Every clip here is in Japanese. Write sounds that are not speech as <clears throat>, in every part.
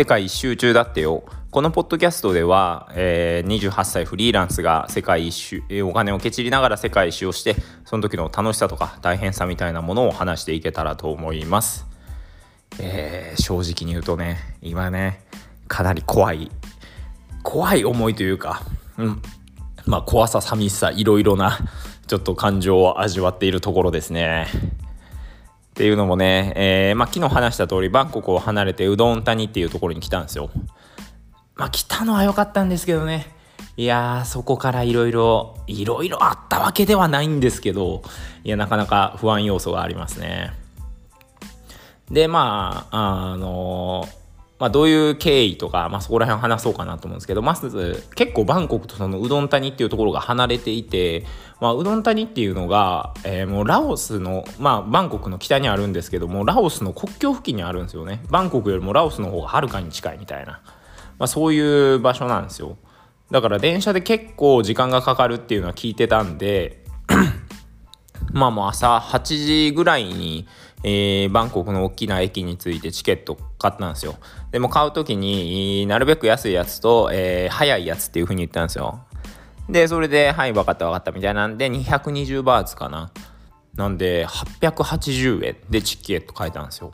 世界一周中だってよ。このポッドキャストでは、えー、28歳フリーランスが世界一周、えー、お金をけちりながら世界一周をしてその時の楽しさとか大変さみたいなものを話していけたらと思います、えー、正直に言うとね今ねかなり怖い。怖い思いというか、うん、まあ怖さ寂しさいろいろなちょっと感情を味わっているところですね。っていうのもね、えー、まあ、昨日話した通りバンコクを離れてうどん谷っていうところに来たんですよ。まあ来たのは良かったんですけどねいやーそこからいろいろいろいろあったわけではないんですけどいやなかなか不安要素がありますね。でまああのーまあ、どういう経緯とか、まあ、そこら辺を話そうかなと思うんですけどまず結構バンコクとそのうどん谷っていうところが離れていて、まあ、うどん谷っていうのが、えー、もうラオスの、まあ、バンコクの北にあるんですけどもラオスの国境付近にあるんですよね。バンコクよりもラオスの方がはるかに近いみたいな、まあ、そういう場所なんですよ。だから電車で結構時間がかかるっていうのは聞いてたんで <clears throat> まあもう朝8時ぐらいにえー、バンコクの大きな駅についてチケット買ったんですよ。でも買う時になるべく安いやつと、えー、早いやつっていう風に言ったんですよ。でそれではい分かった分かったみたいなんで220バーツかな。なんで880円でチケット買えたんですよ。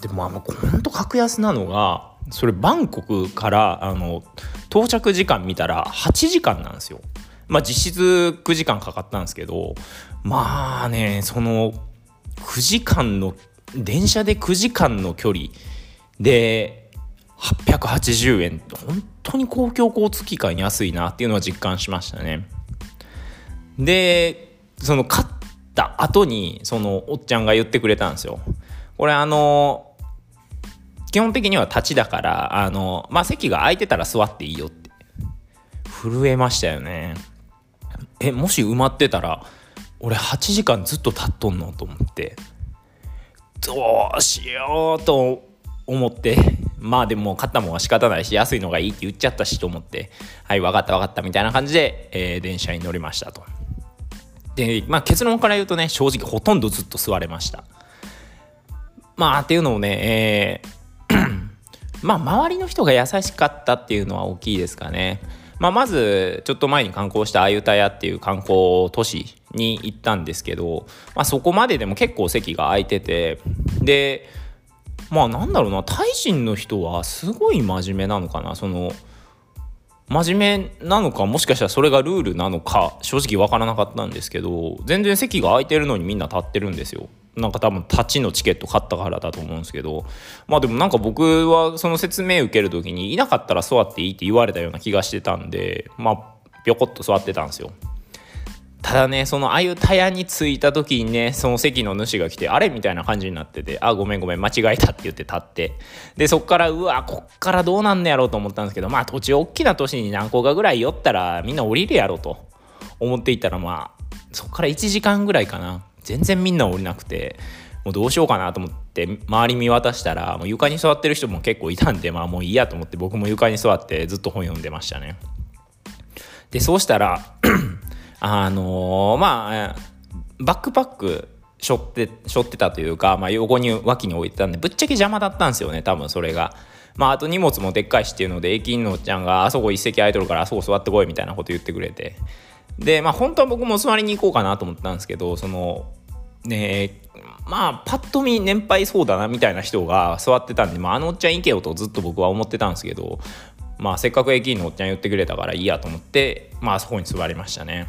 でもあのほんと格安なのがそれバンコクからあの到着時間見たら8時間なんですよ。まあ実質9時間かかったんですけどまあねその9時間の電車で9時間の距離で880円本当に公共交通機関安いなっていうのは実感しましたね。でその買った後にそのおっちゃんが言ってくれたんですよ。これあの基本的には立ちだからあのまあ席が空いてたら座っていいよって。震えましたよね。えもし埋まってたら俺8時間ずっと立っとんのと思って。どうしようと思ってまあでも買ったもんは仕方ないし安いのがいいって言っちゃったしと思ってはい分かった分かったみたいな感じで、えー、電車に乗りましたと。でまあ結論から言うとね正直ほとんどずっと座れました。まあっていうのをね、えー <clears throat> まあ周りの人が優しかったっていうのは大きいですかね。まあ、まずちょっと前に観光したアユタヤっていう観光都市に行ったんですけど、まあ、そこまででも結構席が空いててでまあなんだろうなタイ人の人はすごい真面目なのかな？その真面目なのかもしかしたらそれがルールなのか正直分からなかったんですけど全然席が空いてるのにみんな立ってるんですよ。なんか多分立ちのチケット買ったからだと思うんですけどまあでもなんか僕はその説明受ける時にいなかったら座っていいって言われたような気がしてたんでまあぴょこっと座ってたんですよ。ただねそのああいうタヤに着いた時にねその席の主が来てあれ？みたいな感じになっててあごめんごめん間違えたって言って立って。でそっからうわこっからどうなんねやろうと思ったんですけどまあ土地大きな都市に何個かぐらい寄ったらみんな降りるやろと。思っていたらまあそっから1時間ぐらいかな。全然みんな降りなくてもうどうしようかなと思って周り見渡したらもう床に座ってる人も結構いたんでまあもういいやと思って僕も床に座ってずっと本読んでましたね。でそうしたらあのー、まあバックパック背負って背負ってたというか、まあ、横に脇に置いてたんでぶっちゃけ邪魔だったんですよね多分それが。まあ、あと荷物もでっかいしっていうので駅員のおっちゃんがあそこ一席空いとるからあそこ座ってこいみたいなこと言ってくれてでまあ本当は僕も座りに行こうかなと思ったんですけどそのねまあパッと見年配そうだなみたいな人が座ってたんで、まあ、あのおっちゃん行けよとずっと僕は思ってたんですけどまあせっかく駅員のおっちゃん言ってくれたからいいやと思ってまあそこに座りましたね。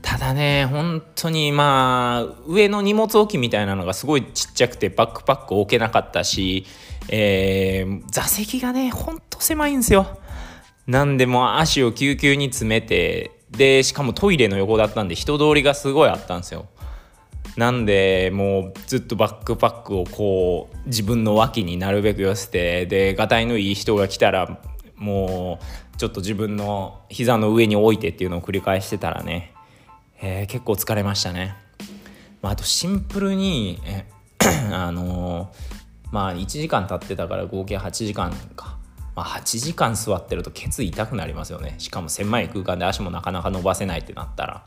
ただね本当にまあ上の荷物置きみたいなのがすごいちっちゃくてバックパック置けなかったし、えー、座席がねほんと狭いんですよ。なんでも足を救急に詰めてでしかもトイレの横だったんで人通りがすごいあったんですよ。なんでもうずっとバックパックをこう自分の脇になるべく寄せてでがたいのいい人が来たらもうちょっと自分の膝の上に置いてっていうのを繰り返してたらね、えー、結構疲れましたね。まあ、あとシンプルにえ <clears throat> あのー、まあ1時間経ってたから合計8時間か。まあ、8時間座ってるとケツ痛くなりますよねしかも狭い空間で足もなかなか伸ばせないってなったら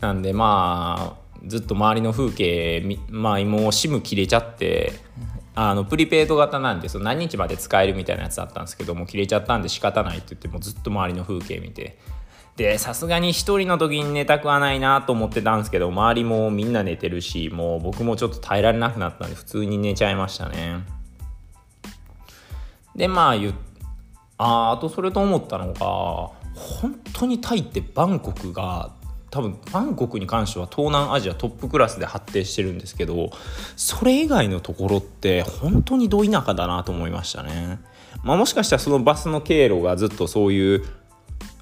なんでまあずっと周りの風景まあもうシム切れちゃってあのプリペイド型なんでその何日まで使えるみたいなやつだったんですけども切れちゃったんで仕方ないって言ってもずっと周りの風景見て。でさすがに1人の時に寝たくはないなと思ってたんですけど周りもみんな寝てるしもう僕もちょっと耐えられなくなったんで普通に寝ちゃいましたね。でまあ言ああとそれと思ったのが本当にタイってバンコクが多分バンコクに関しては東南アジアトップクラスで発展してるんですけどそれ以外のところって本当にど田舎だなと思いましたね。まあ、もしかしたらそのバスの経路がずっとそういう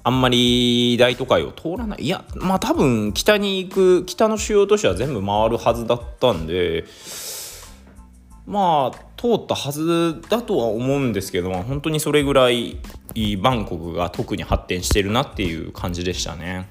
あんまり大都会を通らないいやまあ多分北に行く北の主要都市は全部回るはずだったんでまあ通ったはずだとは思うんですけど、本当にそれぐらいバンコクが特に発展してるなっていう感じでしたね。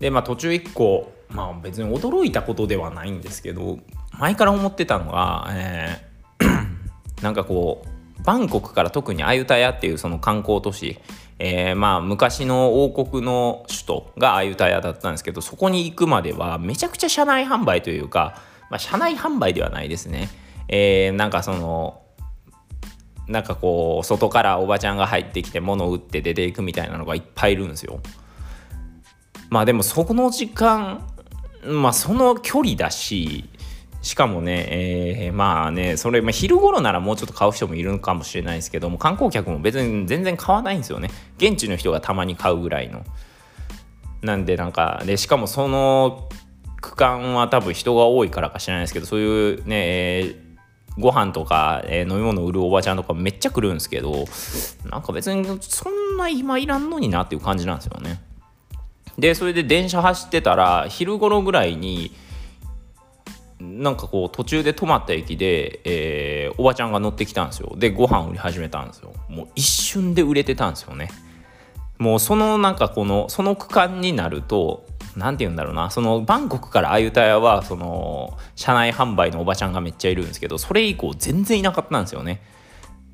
でまあ途中1個まあ別に驚いたことではないんですけど前から思ってたのが、えー、<clears throat> なんかこうバンコクから特にアユタヤっていうその観光都市、えー、まあ昔の王国の首都がアユタヤだったんですけどそこに行くまではめちゃくちゃ車内販売というか、まあ、車内販売ではないですね、えー、なんかそのなんかこう外からおばちゃんが入ってきて物を売って出ていくみたいなのがいっぱいいるんですよ。まあでもそこの時間まあその距離だししかもね、えー、まあねそれ、まあ、昼頃ならもうちょっと買う人もいるのかもしれないですけども観光客も別に全然買わないんですよね現地の人がたまに買うぐらいのなんでなんかでしかもその区間は多分人が多いからか知らないですけどそういうね、えーご飯とか、えー、飲み物売るおばちゃんとかめっちゃ来るんですけどなんか別にそんな今いらんのになっていう感じなんですよね。でそれで電車走ってたら昼頃ぐらいになんかこう途中で止まった駅で、えー、おばちゃんが乗ってきたんですよ。でご飯売り始めたんですよ。もう一瞬で売れてたんですよね。もうそのなんかこのその区間になると何て言うんだろうな。そのバンコクからアユタヤはその車内販売のおばちゃんがめっちゃいるんですけどそれ以降全然いなかったんですよね。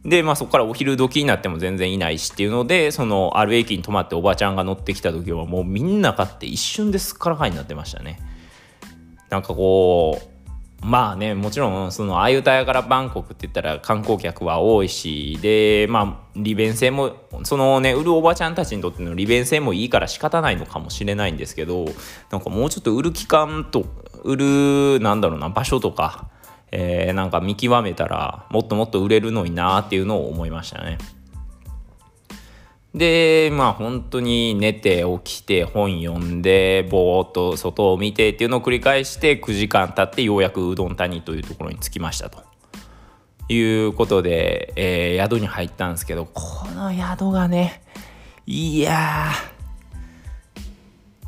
で、まあ、そこからお昼時になっても全然いないしっていうのでそのある駅に泊まっておばちゃんが乗ってきた時はもうみんな買って一瞬ですっからかになってましたね。なんかこうまあねもちろんそのあゆたやからバンコクって言ったら観光客は多いしでまあ利便性もそのね売るおばちゃんたちにとっての利便性もいいから仕方ないのかもしれないんですけどなんかもうちょっと売る期間と売るなんだろうな場所とかえー、なんか見極めたらもっともっと売れるのになっていうのを思いましたね。でまあ本当に寝て起きて本読んでぼーっと外を見てっていうのを繰り返して9時間経ってようやくうどん谷というところに着きましたと。いうことで、えー、宿に入ったんですけどこの宿がねいや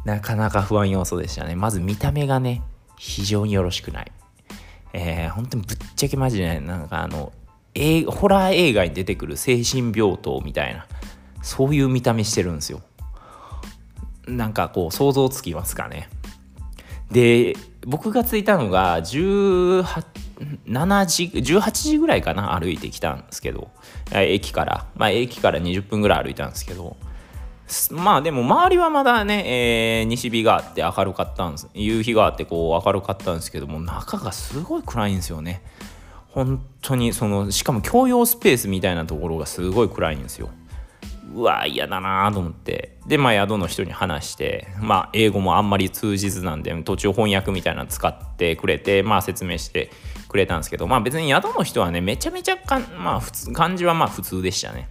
なかなか不安要素でしたね。まず見た目がね非常によろしくない。えー、本当にぶっちゃけマジでなんかあのホラー映画に出てくる精神病棟みたいなそういう見た目してるんですよ。なんかこう想像つきますかね。で僕が着いたのが18 7時18時ぐらいかな歩いてきたんですけど駅から。まあ駅から20分ぐらい歩いたんですけどまあでも周りはまだね、えー、西日があって明るかったんです夕日があってこう明るかったんですけども中がすごい暗いんですよね。本当にそのしかも共用スペースみたいなところがすごい暗いんですよ。うわ嫌だなと思って。でまあ宿の人に話してまあ英語もあんまり通じずなんで途中翻訳みたいなの使ってくれてまあ説明してくれたんですけどまあ別に宿の人はねめちゃめちゃかまあ普通感じはまあ普通でしたね。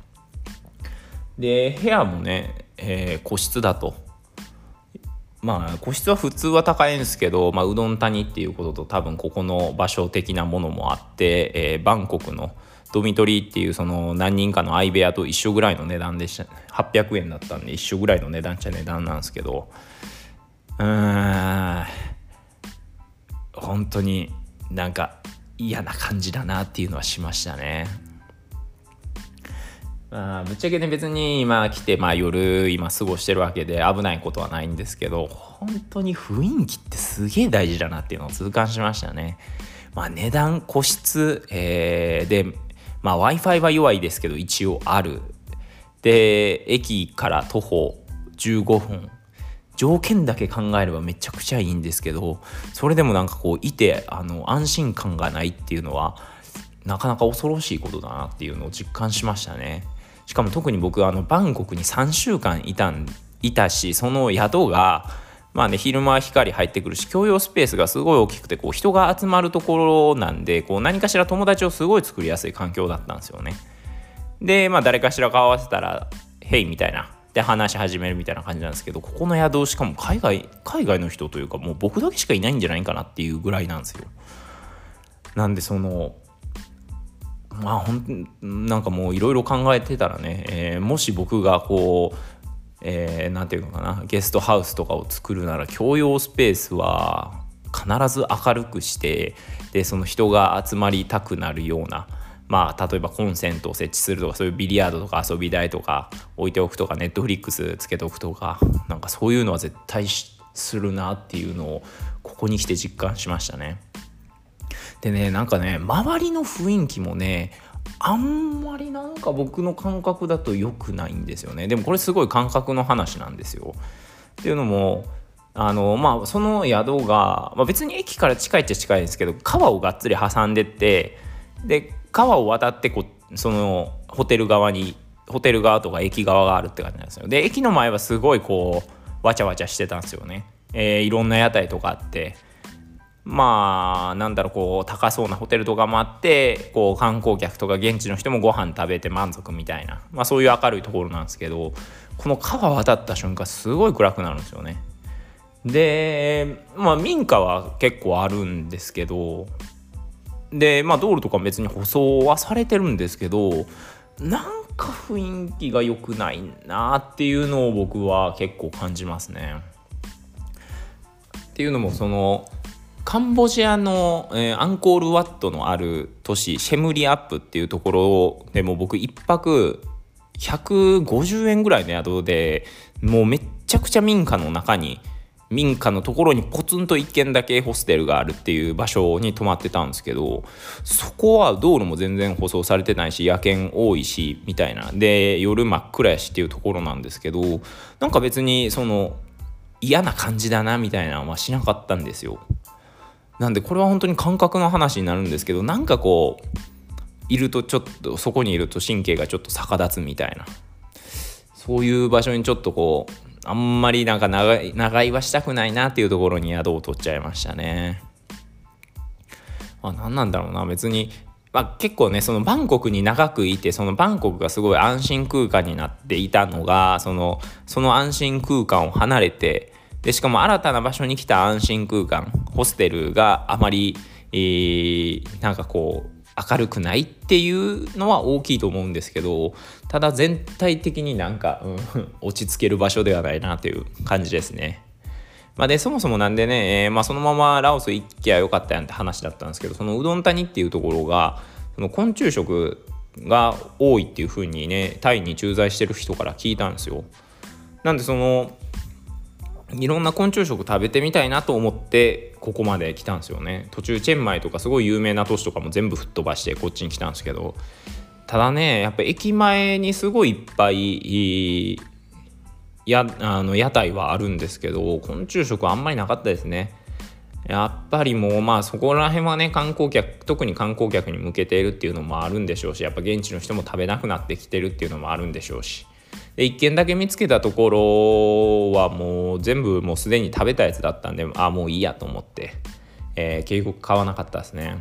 で部屋もねえー、個室だと。まあ個室は普通は高いんですけど、まあ、うどん谷っていうことと多分ここの場所的なものもあって、えー、バンコクのドミトリーっていうその何人かの相部屋と一緒ぐらいの値段でした。800円だったんで一緒ぐらいの値段っちゃ値段なんですけど。うーん。本当になんか嫌な感じだなっていうのはしましたね。あぶっちゃけね別に今来て、まあ、夜今過ごしてるわけで危ないことはないんですけど本当に雰囲気ってすげえ大事だなっていうのを痛感しましたね。まあ、値段個室、えー、で、まあ、w i f i は弱いですけど一応ある。で駅から徒歩15分条件だけ考えればめちゃくちゃいいんですけどそれでもなんかこういてあの安心感がないっていうのはなかなか恐ろしいことだなっていうのを実感しましたね。しかも特に僕あのバンコクに3週間いたんいたしその宿がまあね昼間光入ってくるし共用スペースがすごい大きくてこう人が集まるところなんでこう何かしら友達をすごい作りやすい環境だったんですよね。でまあ誰かしら顔合わせたら「へい」みたいな。で話し始めるみたいな感じなんですけどここの宿しかも海外海外の人というかもう僕だけしかいないんじゃないかなっていうぐらいなんですよ。なんでそのまあほんなんかもういろいろ考えてたらね、えー、もし僕がこうえー、て言うのかなゲストハウスとかを作るなら共用スペースは必ず明るくしてでその人が集まりたくなるようなまあ例えばコンセントを設置するとかそういうビリヤードとか遊び台とか置いておくとかネットフリックスつけておくとかなんかそういうのは絶対するなっていうのをここに来て実感しましたね。でねなんかね周りの雰囲気もねあんまりなんか僕の感覚だと良くないんですよね。でもこれすごい感覚の話なんですよ。っていうのもあのまあその宿が、まあ、別に駅から近いっちゃ近いですけど川をがっつり挟んでってで川を渡ってこそのホテル側にホテル側とか駅側があるって感じなんですよ。で駅の前はすごいこうわちゃわちゃしてたんですよね、えー、いろんな屋台とかあって。まあなんだろうこう高そうなホテルとかもあってこう観光客とか現地の人もご飯食べて満足みたいな、まあ、そういう明るいところなんですけどこの川渡った瞬間すごい暗くなるんですよね。でまあ民家は結構あるんですけどでまあ道路とか別に舗装はされてるんですけどなんか雰囲気が良くないなっていうのを僕は結構感じますね。っていうのもそのカンボジアの、えー、アンコールワットのある都市シェムリアップっていうところでも僕1泊150円ぐらいの宿でもうめっちゃくちゃ民家の中に民家のところにポツンと1軒だけホステルがあるっていう場所に泊まってたんですけどそこは道路も全然舗装されてないし野犬多いしみたいなで夜真っ暗やしっていうところなんですけどなんか別にその嫌な感じだなみたいなのはしなかったんですよ。なんでこれは本当に感覚の話になるんですけどなんかこういるとちょっとそこにいると神経がちょっと逆立つみたいなそういう場所にちょっとこうあんまりなんか長い長居はしたくないなっていうところに宿を取っちゃいましたね。まあ、何なんだろうな別に、まあ、結構ねそのバンコクに長くいてそのバンコクがすごい安心空間になっていたのがそのその安心空間を離れてでしかも新たな場所に来た安心空間ホステルがあまり、えー、なんかこう明るくないっていうのは大きいと思うんですけどただ全体的になんか、うん、<laughs> 落ち着ける場所ではないなという感じですね。まあ、でそもそもなんでね、えー、まあ、そのままラオス行きゃよかったやんって話だったんですけどそのうどん谷っていうところがその昆虫食が多いっていう風にねタイに駐在してる人から聞いたんですよ。なんでそのいろんな昆虫食食べてみたいなと思ってここまで来たんですよね。途中チェンマイとかすごい有名な都市とかも全部吹っ飛ばしてこっちに来たんですけど。ただねやっぱ駅前にすごいいっぱいやあの屋台はあるんですけど昆虫食あんまりなかったですね。やっぱりもうまあそこら辺はね観光客特に観光客に向けているっていうのもあるんでしょうしやっぱ現地の人も食べなくなってきてるっていうのもあるんでしょうし。で1軒だけ見つけたところはもう全部もうすでに食べたやつだったんであもういいやと思って、えー、結局買わなかったですね。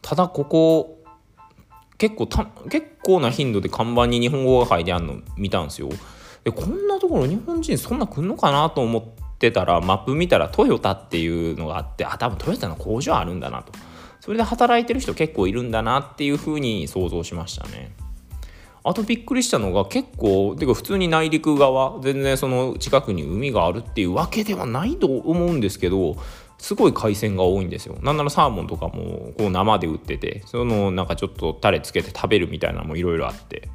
ただここ結構た結構な頻度で看板に日本語が書いてあるの見たんですよ。でこんなところ日本人そんな来んのかなと思ってたらマップ見たらトヨタっていうのがあってあ多分トヨタの工場あるんだなと。それで働いてる人結構いるんだなっていうふうに想像しましたね。あとびっくりしたのが結構てか普通に内陸側全然その近くに海があるっていうわけではないと思うんですけどすごい海鮮が多いんですよ。なんならサーモンとかもこう生で売っててそのなんかちょっとタレつけて食べるみたいなのもいろいろあって。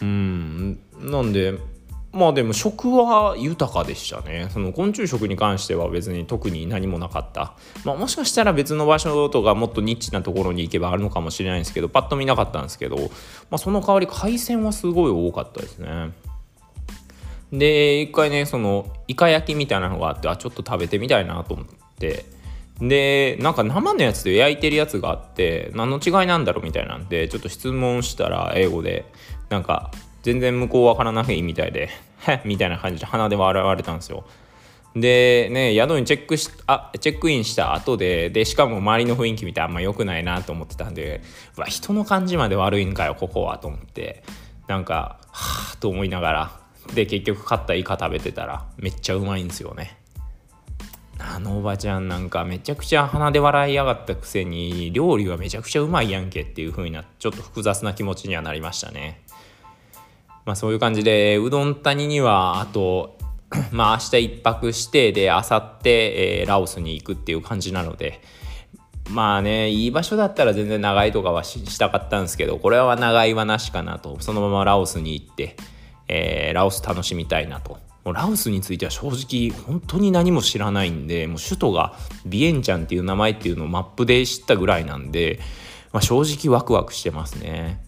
うん。なんでまあでも食は豊かでしたね。その昆虫食に関しては別に特に何もなかった、まあ、もしかしたら別の場所とかもっとニッチなところに行けばあるのかもしれないんですけどパッと見なかったんですけど、まあ、その代わり海鮮はすごい多かったですね。で一回ねそのイカ焼きみたいなのがあってあちょっと食べてみたいなと思って。でなんか生のやつと焼いてるやつがあって何の違いなんだろうみたいなんでちょっと質問したら英語でなんか全然向こうわからないみたいで「へっ」みたいな感じで鼻で笑われたんですよ。でね宿にチェックしあチェックインした後ででしかも周りの雰囲気見てあんま良くないなと思ってたんでわ人の感じまで悪いんかよここはと思ってなんかはあと思いながらで結局買ったイカ食べてたらめっちゃうまいんですよねあのおばちゃんなんかめちゃくちゃ鼻で笑いやがったくせに料理はめちゃくちゃうまいやんけっていう風になちょっと複雑な気持ちにはなりましたねまあそういう感じでうどん谷にはあと <clears throat> まあ明日一泊してで明後日、えー、ラオスに行くっていう感じなのでまあねいい場所だったら全然長いとかはしたかったんですけどこれは長いはなしかなとそのままラオスに行って、えー、ラオス楽しみたいなともうラオスについては正直本当に何も知らないんでもう首都がビエンチャンっていう名前っていうのをマップで知ったぐらいなんで、まあ、正直ワクワクしてますね。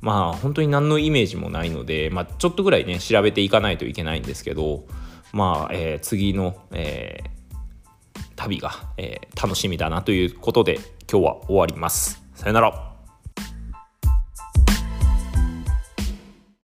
まあ本当に何のイメージもないので、まあ、ちょっとぐらいね調べていかないといけないんですけどまあ、えー、次の、えー、旅が、えー、楽しみだなということで今日は終わります。さよなら。